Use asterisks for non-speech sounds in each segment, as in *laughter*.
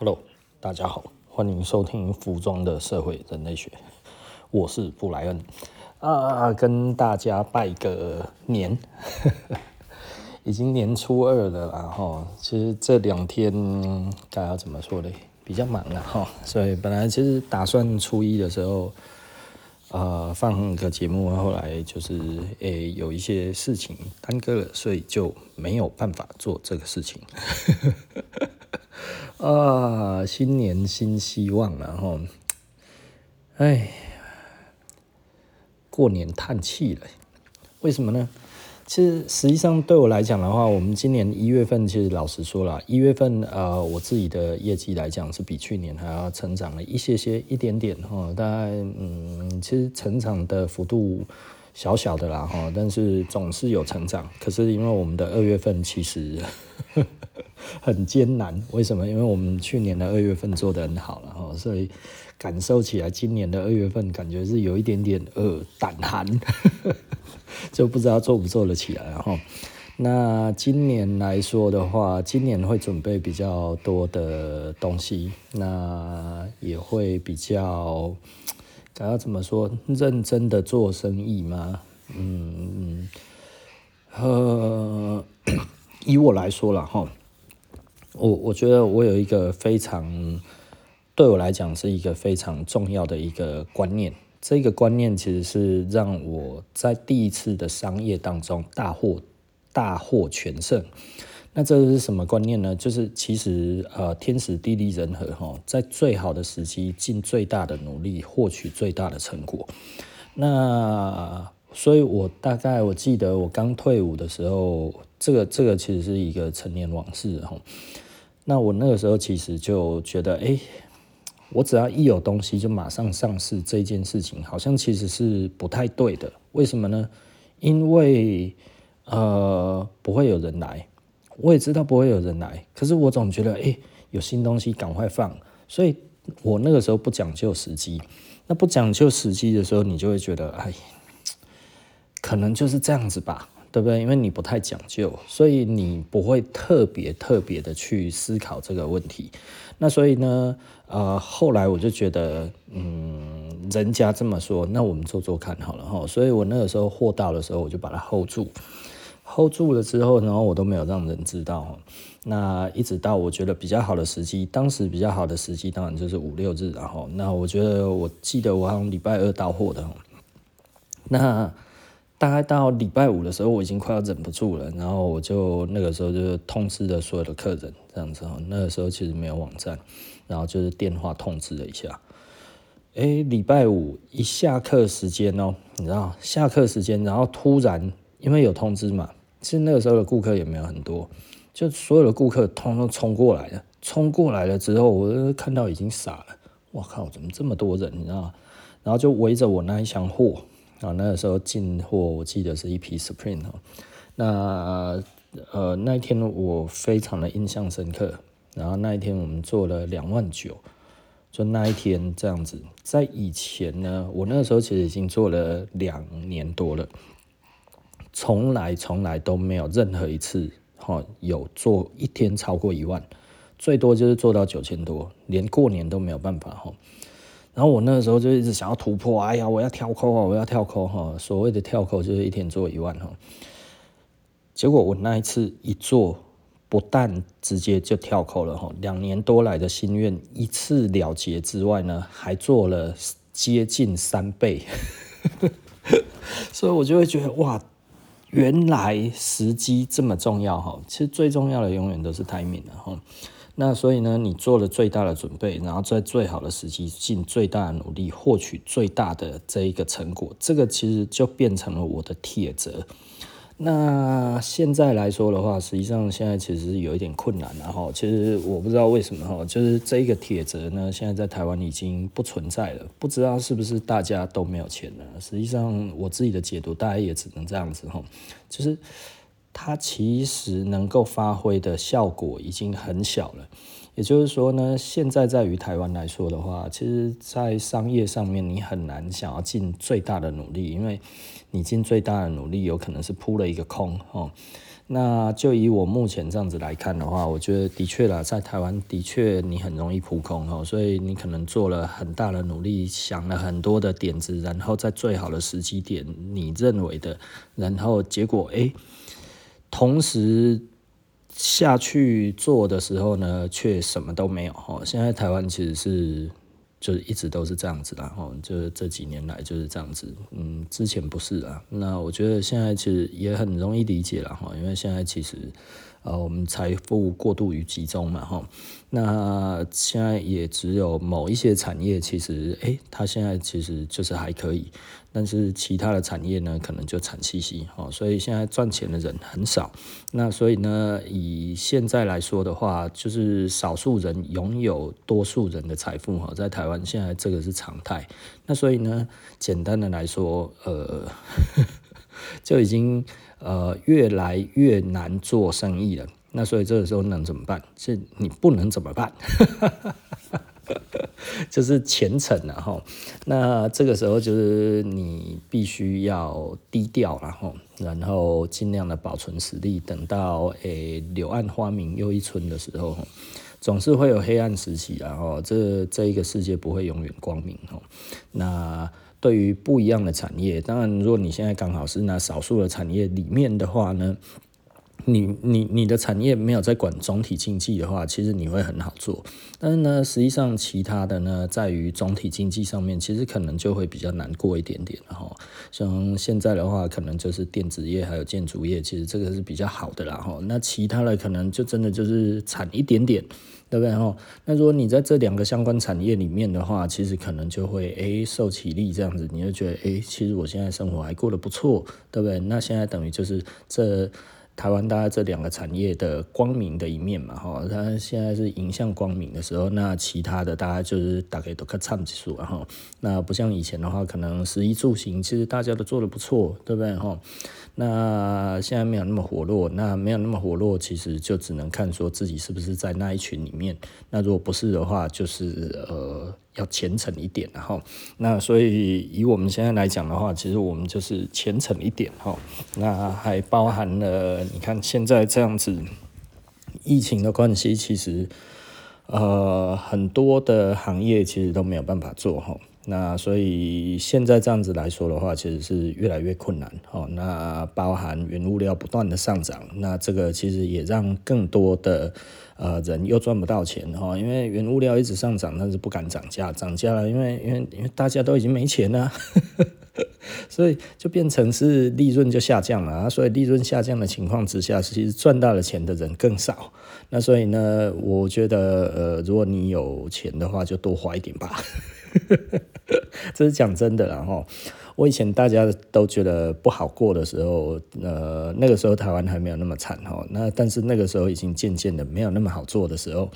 Hello，大家好，欢迎收听服装的社会人类学，我是布莱恩啊，跟大家拜个年，*laughs* 已经年初二了啦哈。其实这两天该要怎么说呢？比较忙了哈，所以本来其实打算初一的时候啊、呃、放个节目，后来就是诶、有一些事情耽搁了，所以就没有办法做这个事情。啊，新年新希望，然后，哎，过年叹气了，为什么呢？其实实际上对我来讲的话，我们今年一月份其实老实说了，一月份呃，我自己的业绩来讲是比去年还要成长了一些些一点点哈，大概嗯，其实成长的幅度小小的啦哈，但是总是有成长。可是因为我们的二月份其实。*laughs* 很艰难，为什么？因为我们去年的二月份做得很好了哈，所以感受起来今年的二月份感觉是有一点点呃胆寒，*laughs* 就不知道做不做得起来哈。那今年来说的话，今年会准备比较多的东西，那也会比较，该要怎么说？认真的做生意吗？嗯嗯，呃，以我来说了哈。我我觉得我有一个非常对我来讲是一个非常重要的一个观念，这个观念其实是让我在第一次的商业当中大获大获全胜。那这是什么观念呢？就是其实呃天时地利人和哈，在最好的时机尽最大的努力获取最大的成果。那所以我大概我记得我刚退伍的时候，这个这个其实是一个陈年往事哈。那我那个时候其实就觉得，哎，我只要一有东西就马上上市这件事情，好像其实是不太对的。为什么呢？因为呃不会有人来，我也知道不会有人来，可是我总觉得，哎，有新东西赶快放，所以我那个时候不讲究时机。那不讲究时机的时候，你就会觉得，哎，可能就是这样子吧。对不对？因为你不太讲究，所以你不会特别特别的去思考这个问题。那所以呢，呃，后来我就觉得，嗯，人家这么说，那我们做做看好了哈。所以我那个时候货到的时候，我就把它 hold 住，hold 住了之后，然后我都没有让人知道。那一直到我觉得比较好的时机，当时比较好的时机，当然就是五六日，然后那我觉得，我记得我好像礼拜二到货的，那。大概到礼拜五的时候，我已经快要忍不住了，然后我就那个时候就通知了所有的客人，这样子哈。那个时候其实没有网站，然后就是电话通知了一下。哎，礼拜五一下课时间哦，你知道下课时间，然后突然因为有通知嘛，其实那个时候的顾客也没有很多，就所有的顾客通通冲过来了，冲过来了之后，我看到已经傻了，我靠，怎么这么多人？你知道吗？然后就围着我那一箱货。啊，那个时候进货，我记得是一批 Supreme 哈。那呃那一天我非常的印象深刻。然后那一天我们做了两万九，就那一天这样子。在以前呢，我那个时候其实已经做了两年多了，从来从来都没有任何一次哈有做一天超过一万，最多就是做到九千多，连过年都没有办法哈。然后我那个时候就一直想要突破，哎呀，我要跳扣啊，我要跳扣哈。所谓的跳扣就是一天做一万哈。结果我那一次一做，不但直接就跳扣了哈，两年多来的心愿一次了结之外呢，还做了接近三倍。*laughs* 所以我就会觉得哇，原来时机这么重要哈。其实最重要的永远都是 timing 的哈。那所以呢，你做了最大的准备，然后在最好的时机尽最大的努力，获取最大的这一个成果，这个其实就变成了我的铁则。那现在来说的话，实际上现在其实有一点困难，然后其实我不知道为什么哈，就是这一个铁则呢，现在在台湾已经不存在了，不知道是不是大家都没有钱了。实际上我自己的解读，大概也只能这样子哈，就是。它其实能够发挥的效果已经很小了，也就是说呢，现在在于台湾来说的话，其实，在商业上面你很难想要尽最大的努力，因为你尽最大的努力有可能是扑了一个空哦。那就以我目前这样子来看的话，我觉得的确啦，在台湾的确你很容易扑空哦，所以你可能做了很大的努力，想了很多的点子，然后在最好的时机点，你认为的，然后结果哎，同时下去做的时候呢，却什么都没有哦。现在台湾其实是。就是一直都是这样子啦，吼，就是这几年来就是这样子，嗯，之前不是啊。那我觉得现在其实也很容易理解了，哈，因为现在其实，呃，我们财富过度于集中嘛，哈。那现在也只有某一些产业，其实，诶、它现在其实就是还可以。但是其他的产业呢，可能就惨兮兮哦，所以现在赚钱的人很少。那所以呢，以现在来说的话，就是少数人拥有多数人的财富哈，在台湾现在这个是常态。那所以呢，简单的来说，呃，*laughs* 就已经呃越来越难做生意了。那所以这个时候能怎么办？是你不能怎么办？*laughs* 就是虔诚了哈，那这个时候就是你必须要低调然后，然后尽量的保存实力，等到诶柳暗花明又一村的时候，总是会有黑暗时期然后，这这一个世界不会永远光明哦。那对于不一样的产业，当然如果你现在刚好是那少数的产业里面的话呢？你你你的产业没有在管总体经济的话，其实你会很好做。但是呢，实际上其他的呢，在于总体经济上面，其实可能就会比较难过一点点。然后像现在的话，可能就是电子业还有建筑业，其实这个是比较好的啦。哈，那其他的可能就真的就是惨一点点，对不对？哈，那如果你在这两个相关产业里面的话，其实可能就会诶受起力这样子，你就觉得诶，其实我现在生活还过得不错，对不对？那现在等于就是这。台湾大概这两个产业的光明的一面嘛，哈，它现在是迎向光明的时候，那其他的大家就是大概都看唱几数，然后那不像以前的话，可能食衣住行其实大家都做得不错，对不对，哈？那现在没有那么活络，那没有那么活络，其实就只能看说自己是不是在那一群里面。那如果不是的话，就是呃要虔诚一点，然后那所以以我们现在来讲的话，其实我们就是虔诚一点，哈。那还包含了你看现在这样子疫情的关系，其实呃很多的行业其实都没有办法做，哈。那所以现在这样子来说的话，其实是越来越困难哦。那包含原物料不断的上涨，那这个其实也让更多的呃人又赚不到钱哈。因为原物料一直上涨，但是不敢涨价，涨价了，因为因为因为大家都已经没钱了，*laughs* 所以就变成是利润就下降了。所以利润下降的情况之下，其实赚到了钱的人更少。那所以呢，我觉得呃，如果你有钱的话，就多花一点吧。*laughs* 这是讲真的，然后我以前大家都觉得不好过的时候，呃，那个时候台湾还没有那么惨哈，那但是那个时候已经渐渐的没有那么好做的时候，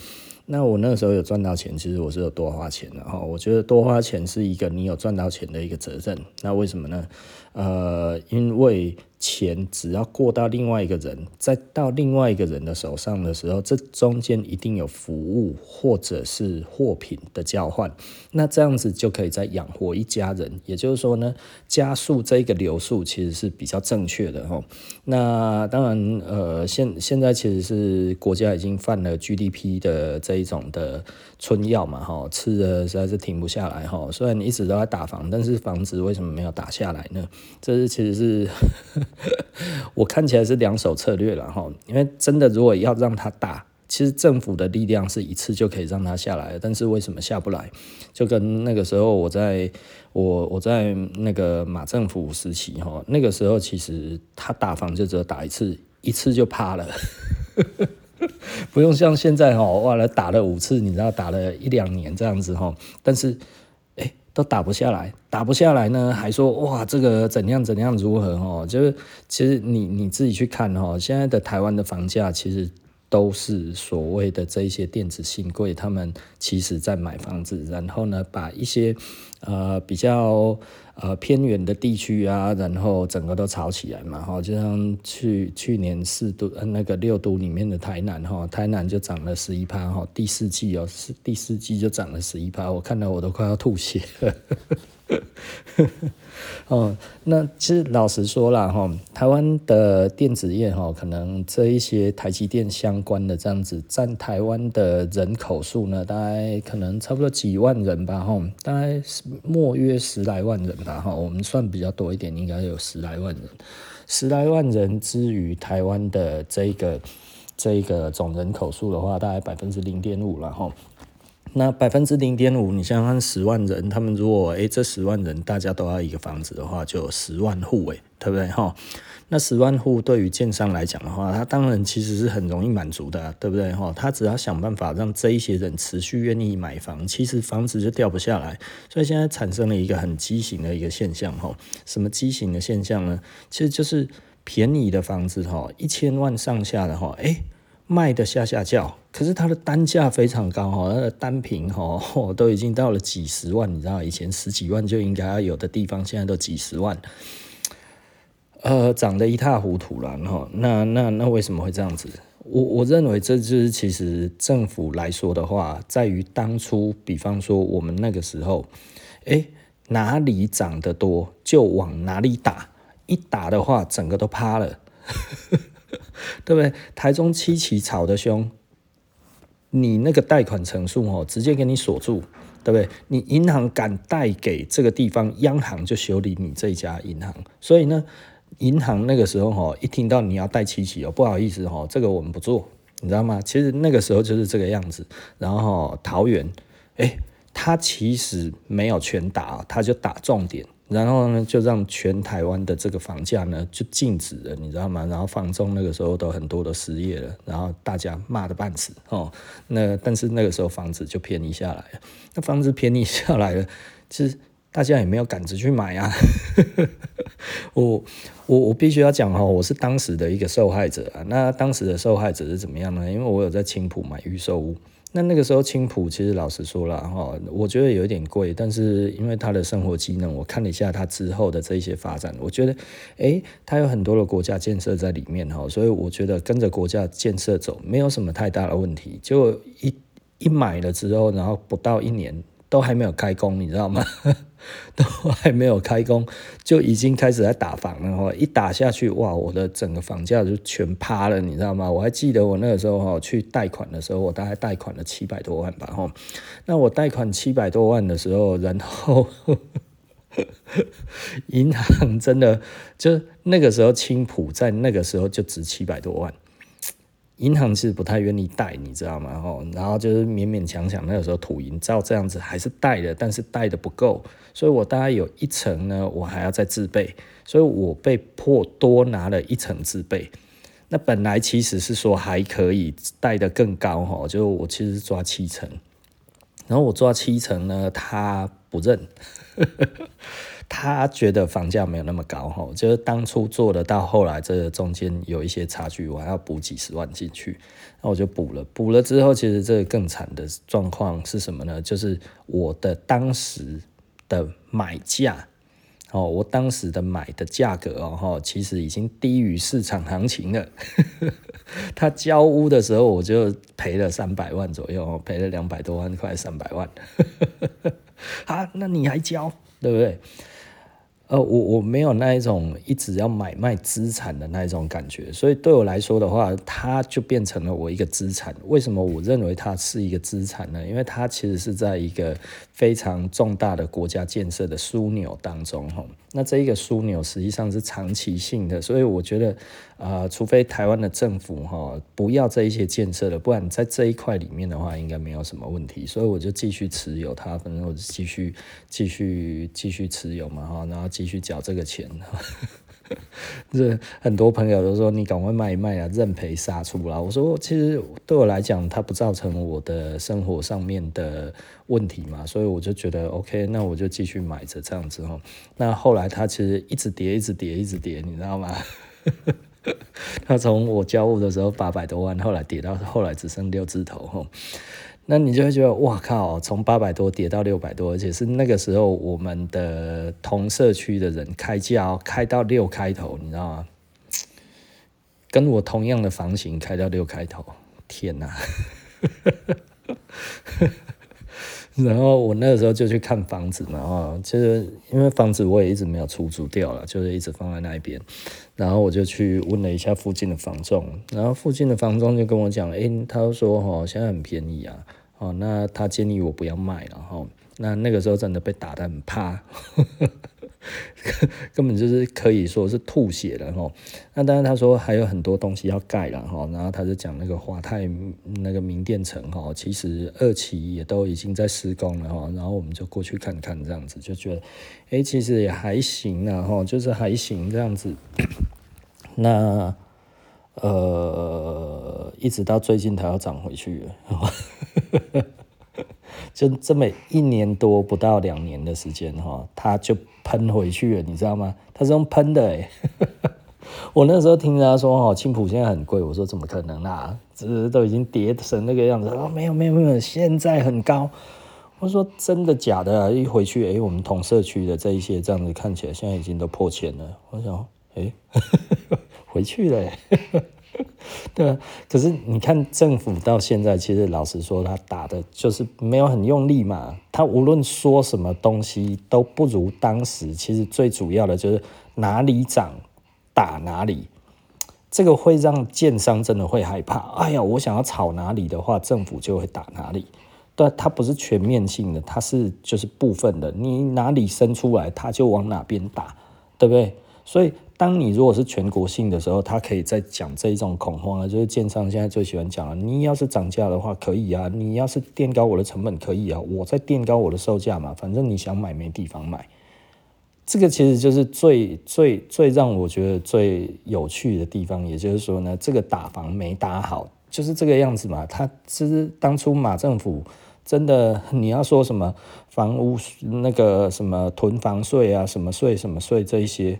那我那个时候有赚到钱，其实我是有多花钱的哈，我觉得多花钱是一个你有赚到钱的一个责任，那为什么呢？呃，因为。钱只要过到另外一个人，再到另外一个人的手上的时候，这中间一定有服务或者是货品的交换，那这样子就可以再养活一家人。也就是说呢，加速这个流速其实是比较正确的哈。那当然，呃，现现在其实是国家已经犯了 GDP 的这一种的春药嘛哈，吃的实在是停不下来哈。虽然你一直都在打房，但是房子为什么没有打下来呢？这是其实是。*laughs* 我看起来是两手策略了哈，因为真的如果要让它打，其实政府的力量是一次就可以让它下来，但是为什么下不来？就跟那个时候我在我我在那个马政府时期哈，那个时候其实他打房就只有打一次，一次就趴了，*laughs* 不用像现在哈，哇了打了五次，你知道打了一两年这样子哈，但是。都打不下来，打不下来呢，还说哇，这个怎样怎样如何哦？就是其实你你自己去看哦，现在的台湾的房价其实。都是所谓的这一些电子新贵，他们其实在买房子，然后呢，把一些呃比较呃偏远的地区啊，然后整个都炒起来嘛，哈，就像去去年四都那个六都里面的台南哈，台南就涨了十一趴哈，第四季哦，是第四季就涨了十一趴，我看到我都快要吐血了。*laughs* 哦，那其实老实说啦，哈，台湾的电子业哈，可能这一些台积电相关的这样子，占台湾的人口数呢，大概可能差不多几万人吧，哈，大概莫约十来万人吧，哈，我们算比较多一点，应该有十来万人，十来万人之于台湾的这个这个总人口数的话，大概百分之零点五了，哈。那百分之零点五，你想想看，十万人，他们如果诶、这十万人大家都要一个房子的话，就十万户诶，对不对哈？那十万户对于建商来讲的话，他当然其实是很容易满足的，对不对哈？他只要想办法让这一些人持续愿意买房，其实房子就掉不下来。所以现在产生了一个很畸形的一个现象哈，什么畸形的现象呢？其实就是便宜的房子哈，一千万上下的话，诶、卖的下下叫，可是它的单价非常高哈，它的单品哈 *laughs* 都已经到了几十万，你知道以前十几万就应该要有的地方，现在都几十万，呃，涨得一塌糊涂了哈。那那那为什么会这样子？我我认为这就是其实政府来说的话，在于当初，比方说我们那个时候，哎，哪里涨得多就往哪里打，一打的话，整个都趴了。对不对？台中七期炒得凶，你那个贷款成数哦，直接给你锁住，对不对？你银行敢贷给这个地方，央行就修理你这家银行。所以呢，银行那个时候哦，一听到你要贷七期哦，不好意思哦，这个我们不做，你知道吗？其实那个时候就是这个样子。然后桃园，哎，他其实没有全打，他就打重点。然后呢，就让全台湾的这个房价呢就静止了，你知道吗？然后房仲那个时候都很多都失业了，然后大家骂得半死哦。那但是那个时候房子就便宜下来了，那房子便宜下来了，其实大家也没有赶着去买啊。*laughs* 我我我必须要讲哈，我是当时的一个受害者啊。那当时的受害者是怎么样呢？因为我有在青埔买预售屋。那那个时候青浦其实老实说了哈，我觉得有一点贵，但是因为他的生活机能，我看了一下他之后的这一些发展，我觉得，诶，它有很多的国家建设在里面哈，所以我觉得跟着国家建设走没有什么太大的问题。就一一买了之后，然后不到一年都还没有开工，你知道吗？*laughs* 都还没有开工，就已经开始在打房了哈！一打下去，哇，我的整个房价就全趴了，你知道吗？我还记得我那个时候哈去贷款的时候，我大概贷款了七百多万吧哈。那我贷款七百多万的时候，然后 *laughs* 银行真的就那个时候青浦在那个时候就值七百多万。银行是不太愿意贷，你知道吗？吼，然后就是勉勉强强，那个时候土银照这样子还是贷的，但是贷的不够，所以我大概有一层呢，我还要再自备，所以我被迫多拿了一层自备。那本来其实是说还可以贷的更高，哈，就我其实抓七成，然后我抓七成呢，他不认。*laughs* 他觉得房价没有那么高哈，就是当初做的，到后来这中间有一些差距，我还要补几十万进去，那我就补了。补了之后，其实这个更惨的状况是什么呢？就是我的当时的买价哦，我当时的买的价格哦，其实已经低于市场行情了。*laughs* 他交屋的时候，我就赔了三百万左右，赔了两百多万，快三百万。啊，那你还教，对不对？呃，我我没有那一种一直要买卖资产的那一种感觉，所以对我来说的话，它就变成了我一个资产。为什么我认为它是一个资产呢？因为它其实是在一个非常重大的国家建设的枢纽当中，哈。那这一个枢纽实际上是长期性的，所以我觉得。呃，除非台湾的政府哈不要这一些建设了，不然在这一块里面的话，应该没有什么问题。所以我就继续持有它，反正我继续继续继续持有嘛哈，然后继续缴这个钱。*laughs* 这很多朋友都说你赶快卖一卖啊，认赔杀出啦。我说其实对我来讲，它不造成我的生活上面的问题嘛，所以我就觉得 OK，那我就继续买着这样子哈。那后来它其实一直跌，一直跌，一直跌，你知道吗？*laughs* 他从我交物的时候八百多万，后来跌到后来只剩六字头吼，那你就会觉得哇靠，从八百多跌到六百多，而且是那个时候我们的同社区的人开价开到六开头，你知道吗？跟我同样的房型开到六开头，天哪！*laughs* 然后我那个时候就去看房子嘛，啊，就是因为房子我也一直没有出租掉了，就是一直放在那边。然后我就去问了一下附近的房仲，然后附近的房仲就跟我讲，诶、他说哈，现在很便宜啊，哦，那他建议我不要卖了哈。那那个时候真的被打得很怕。*laughs* 根本就是可以说是吐血了哈。那当然他说还有很多东西要盖了哈。然后他就讲那个华泰那个名店城哈，其实二期也都已经在施工了哈。然后我们就过去看看这样子，就觉得哎，其实也还行啊哈，就是还行这样子。那呃，一直到最近它要涨回去了。*laughs* 就这么一年多不到两年的时间哈，他就喷回去了，你知道吗？他是用喷的哎。*laughs* 我那时候听他说哈，青浦现在很贵，我说怎么可能啊？这都已经跌成那个样子。哦，没有没有没有，现在很高。我说真的假的？一回去哎，我们同社区的这一些这样子看起来，现在已经都破千了。我想哎，*laughs* 回去了。*laughs* 对啊，可是你看政府到现在，其实老实说，他打的就是没有很用力嘛。他无论说什么东西都不如当时。其实最主要的就是哪里涨打哪里，这个会让建商真的会害怕。哎呀，我想要炒哪里的话，政府就会打哪里。对，它不是全面性的，它是就是部分的。你哪里生出来，它就往哪边打，对不对？所以。当你如果是全国性的时候，他可以再讲这一种恐慌啊，就是建商现在最喜欢讲了。你要是涨价的话，可以啊；你要是垫高我的成本，可以啊。我再垫高我的售价嘛，反正你想买没地方买。这个其实就是最最最让我觉得最有趣的地方，也就是说呢，这个打房没打好，就是这个样子嘛。他其实当初马政府真的，你要说什么房屋那个什么囤房税啊，什么税什么税这一些。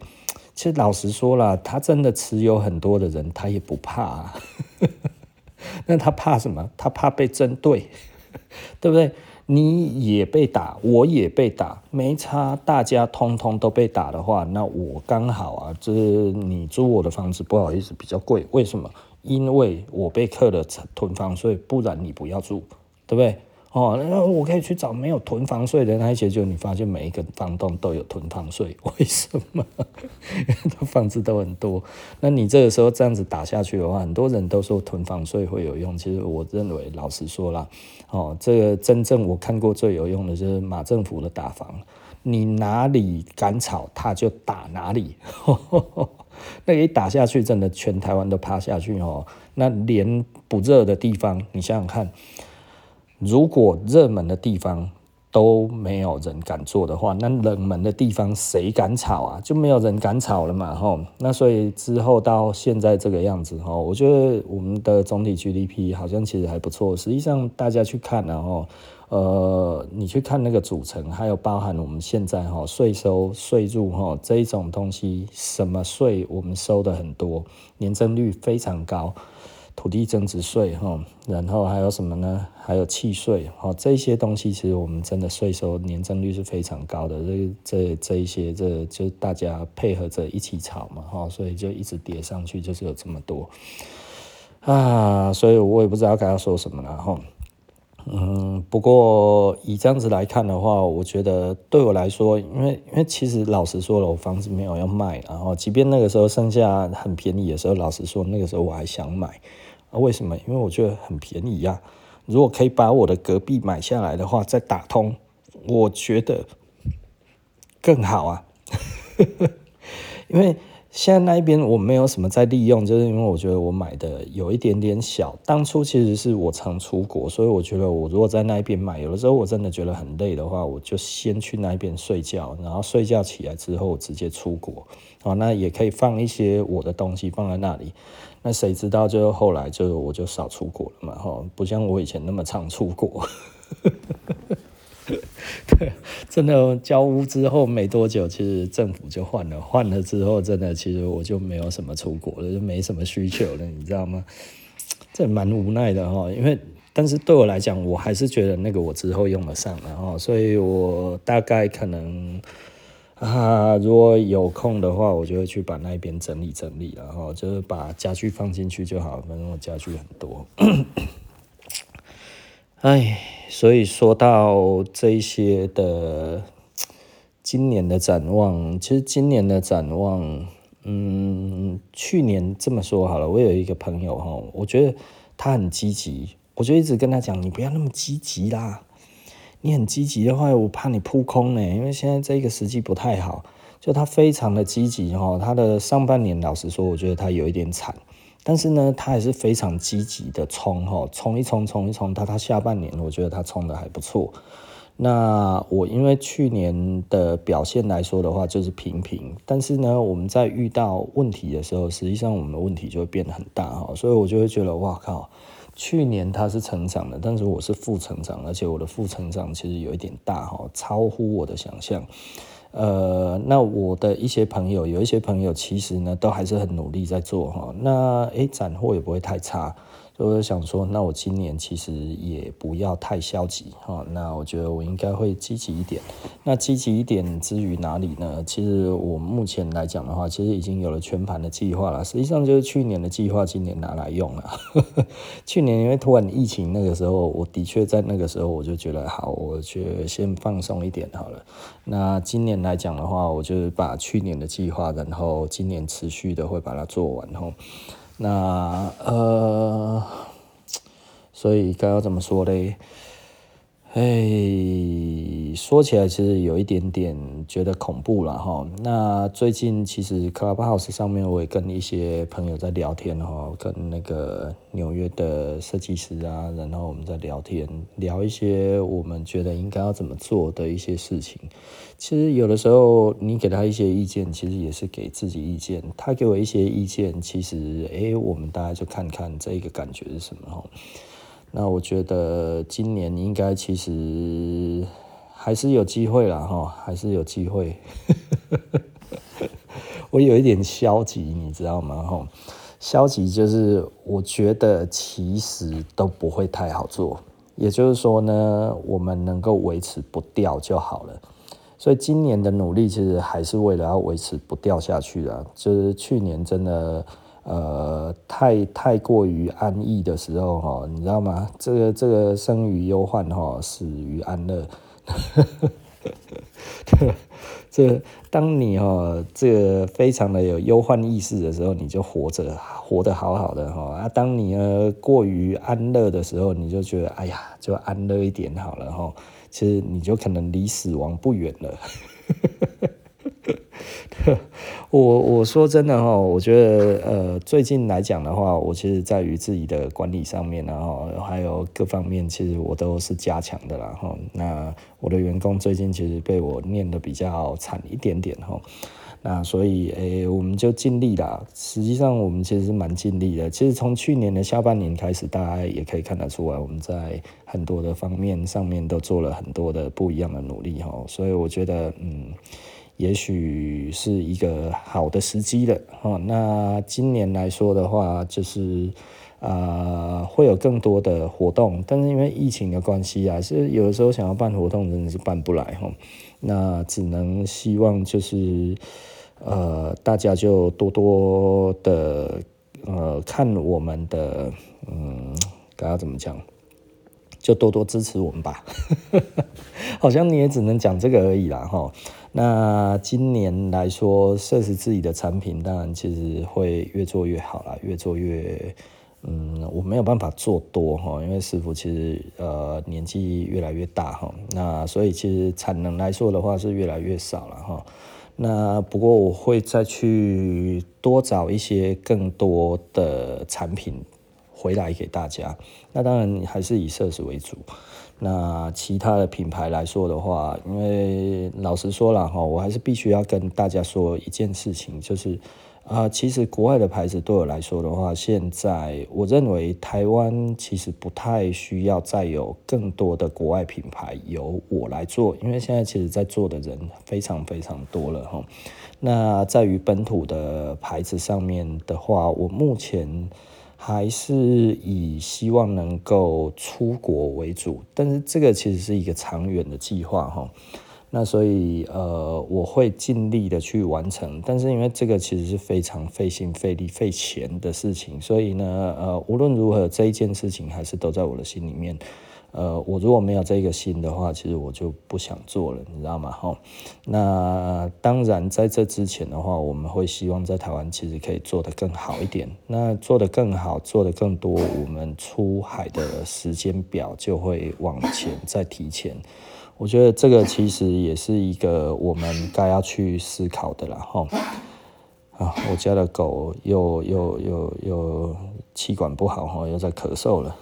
其实老实说了，他真的持有很多的人，他也不怕啊。*laughs* 那他怕什么？他怕被针对，*laughs* 对不对？你也被打，我也被打，没差，大家通通都被打的话，那我刚好啊，就是你租我的房子，不好意思，比较贵。为什么？因为我被克了囤房税，不然你不要住，对不对？哦，那我可以去找没有囤房税的那一些，就你发现每一个房东都有囤房税，*laughs* 为什么？因 *laughs* 为房子都很多。那你这个时候这样子打下去的话，很多人都说囤房税会有用。其实我认为，老实说啦，哦，这个真正我看过最有用的就是马政府的打房，你哪里敢吵，他就打哪里。*laughs* 那一打下去，真的全台湾都趴下去哦。那连不热的地方，你想想看。如果热门的地方都没有人敢做的话，那冷门的地方谁敢炒啊？就没有人敢炒了嘛，吼。那所以之后到现在这个样子，吼，我觉得我们的总体 GDP 好像其实还不错。实际上大家去看，然后呃，你去看那个组成，还有包含我们现在哈税收税入哈这一种东西，什么税我们收的很多，年增率非常高。土地增值税哈，然后还有什么呢？还有契税哈，这些东西其实我们真的税收年增率是非常高的。这这这一些，这就大家配合着一起炒嘛哈，所以就一直叠上去，就是有这么多啊。所以我也不知道该要说什么了哈。嗯，不过以这样子来看的话，我觉得对我来说，因为因为其实老实说了，我房子没有要卖，然后即便那个时候剩下很便宜的时候，老实说那个时候我还想买。啊，为什么？因为我觉得很便宜呀。如果可以把我的隔壁买下来的话，再打通，我觉得更好啊。*laughs* 因为现在那一边我没有什么在利用，就是因为我觉得我买的有一点点小。当初其实是我常出国，所以我觉得我如果在那一边买，有的时候我真的觉得很累的话，我就先去那边睡觉，然后睡觉起来之后直接出国。啊，那也可以放一些我的东西放在那里。那谁知道，就后来就我就少出国了嘛，哈，不像我以前那么常出国。*laughs* 对，真的交屋之后没多久，其实政府就换了，换了之后，真的其实我就没有什么出国了，就没什么需求了，你知道吗？*tsk* 这蛮无奈的哈，因为但是对我来讲，我还是觉得那个我之后用得上，然后所以我大概可能。啊，如果有空的话，我就会去把那边整理整理，然后就是把家具放进去就好，反正我家具很多。*clears throat* 哎，所以说到这一些的今年的展望，其实今年的展望，嗯，去年这么说好了，我有一个朋友哈，我觉得他很积极，我就一直跟他讲，你不要那么积极啦，你很积极的话，我怕你扑空呢，因为现在这个时机不太好。就他非常的积极哈，他的上半年老实说，我觉得他有一点惨。但是呢，他还是非常积极的冲哈，冲一冲，冲一冲，他他下半年我觉得他冲的还不错。那我因为去年的表现来说的话，就是平平。但是呢，我们在遇到问题的时候，实际上我们的问题就会变得很大哈，所以我就会觉得哇靠，去年他是成长的，但是我是负成长，而且我的负成长其实有一点大哈，超乎我的想象。呃，那我的一些朋友，有一些朋友其实呢，都还是很努力在做哈。那诶，斩获也不会太差。所以我就想说，那我今年其实也不要太消极哈。那我觉得我应该会积极一点。那积极一点之于哪里呢？其实我目前来讲的话，其实已经有了全盘的计划了。实际上就是去年的计划，今年拿来用了。*laughs* 去年因为突然疫情那个时候，我的确在那个时候我就觉得好，我就先放松一点好了。那今年来讲的话，我就把去年的计划，然后今年持续的会把它做完。那呃，所以该要怎么说嘞？哎，说起来其实有一点点觉得恐怖了哈。那最近其实 Clubhouse 上面我也跟一些朋友在聊天哈，跟那个纽约的设计师啊，然后我们在聊天，聊一些我们觉得应该要怎么做的一些事情。其实有的时候你给他一些意见，其实也是给自己意见。他给我一些意见，其实哎，我们大家就看看这个感觉是什么哈。那我觉得今年应该其实还是有机会啦哈，还是有机会。*laughs* 我有一点消极，你知道吗？哈，消极就是我觉得其实都不会太好做。也就是说呢，我们能够维持不掉就好了。所以今年的努力其实还是为了要维持不掉下去的。就是去年真的。呃，太太过于安逸的时候，哈，你知道吗？这个这个生于忧患，哈，死于安乐。*laughs* 这当你哈这个非常的有忧患意识的时候，你就活着，活得好好的哈。啊，当你呢过于安乐的时候，你就觉得哎呀，就安乐一点好了哈。其实你就可能离死亡不远了。*laughs* *laughs* 我我说真的哈，我觉得呃，最近来讲的话，我其实在于自己的管理上面，然后还有各方面，其实我都是加强的啦哈。那我的员工最近其实被我念得比较惨一点点哈。那所以诶，我们就尽力啦。实际上我们其实蛮尽力的。其实从去年的下半年开始，大家也可以看得出来，我们在很多的方面上面都做了很多的不一样的努力哈。所以我觉得嗯。也许是一个好的时机了哈。那今年来说的话，就是啊、呃，会有更多的活动，但是因为疫情的关系啊，是有的时候想要办活动，真的是办不来哈。那只能希望就是呃，大家就多多的呃看我们的嗯，该要怎么讲？就多多支持我们吧，*laughs* 好像你也只能讲这个而已啦哈。那今年来说，设实自己的产品，当然其实会越做越好啦，越做越嗯，我没有办法做多哈，因为师傅其实呃年纪越来越大哈，那所以其实产能来说的话是越来越少了哈。那不过我会再去多找一些更多的产品。回来给大家，那当然还是以设施为主。那其他的品牌来说的话，因为老实说了哈，我还是必须要跟大家说一件事情，就是啊、其实国外的牌子对我来说的话，现在我认为台湾其实不太需要再有更多的国外品牌由我来做，因为现在其实在做的人非常非常多了哈。那在于本土的牌子上面的话，我目前。还是以希望能够出国为主，但是这个其实是一个长远的计划哈。那所以呃，我会尽力的去完成，但是因为这个其实是非常费心、费力、费钱的事情，所以呢，呃，无论如何这一件事情还是都在我的心里面。呃，我如果没有这个心的话，其实我就不想做了，你知道吗？哈，那当然在这之前的话，我们会希望在台湾其实可以做得更好一点。那做得更好，做得更多，我们出海的时间表就会往前再提前。我觉得这个其实也是一个我们该要去思考的啦。哈。啊，我家的狗又又又又气管不好哈，又在咳嗽了。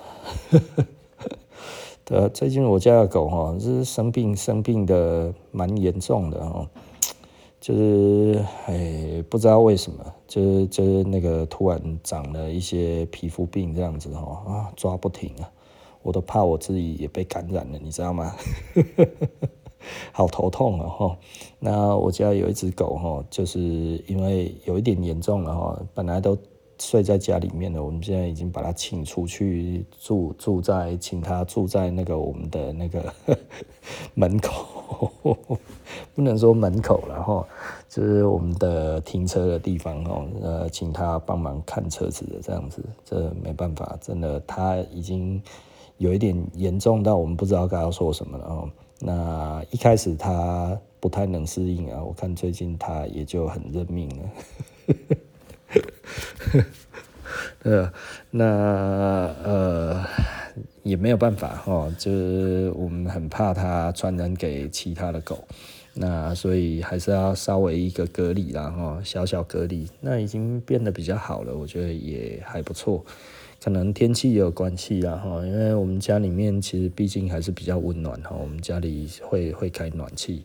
对，最近我家的狗哈，是生病生病的蛮严重的哈，*tsk* 就是哎不知道为什么，就是就是那个突然长了一些皮肤病这样子哈啊抓不停啊，我都怕我自己也被感染了，你知道吗？*laughs* 好头痛啊哦，那我家有一只狗哈，就是因为有一点严重了哈，本来都睡在家里面的，我们现在已经把他请出去住，住在请他住在那个我们的那个 *laughs* 门口，不能说门口了哈，就是我们的停车的地方哦，呃，请他帮忙看车子的这样子，这没办法，真的他已经有一点严重到我们不知道该要说什么了哦。那一开始他不太能适应啊，我看最近他也就很认命了。*laughs* 呃，那呃也没有办法哈，就是我们很怕它传染给其他的狗，那所以还是要稍微一个隔离啦哈，小小隔离。那已经变得比较好了，我觉得也还不错。可能天气也有关系啦哈，因为我们家里面其实毕竟还是比较温暖哈，我们家里会会开暖气，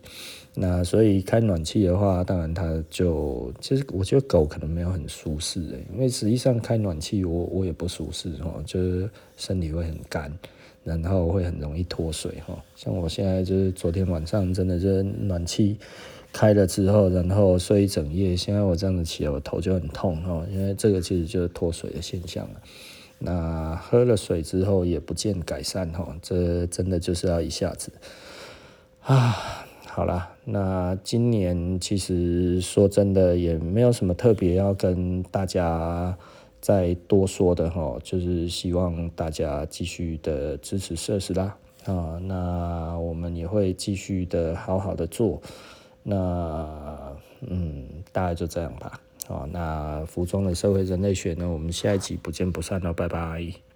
那所以开暖气的话，当然它就其实我觉得狗可能没有很舒适诶，因为实际上开暖气我我也不舒适哈，就是身体会很干，然后会很容易脱水哈，像我现在就是昨天晚上真的就是暖气开了之后，然后睡一整夜，现在我这样子起来我头就很痛哈，因为这个其实就是脱水的现象了。那喝了水之后也不见改善哈，这真的就是要一下子啊。好了，那今年其实说真的也没有什么特别要跟大家再多说的哈，就是希望大家继续的支持设施啦啊，那我们也会继续的好好的做。那嗯，大概就这样吧。好，那服装的社会人类学呢？我们下一集不见不散哦，拜拜。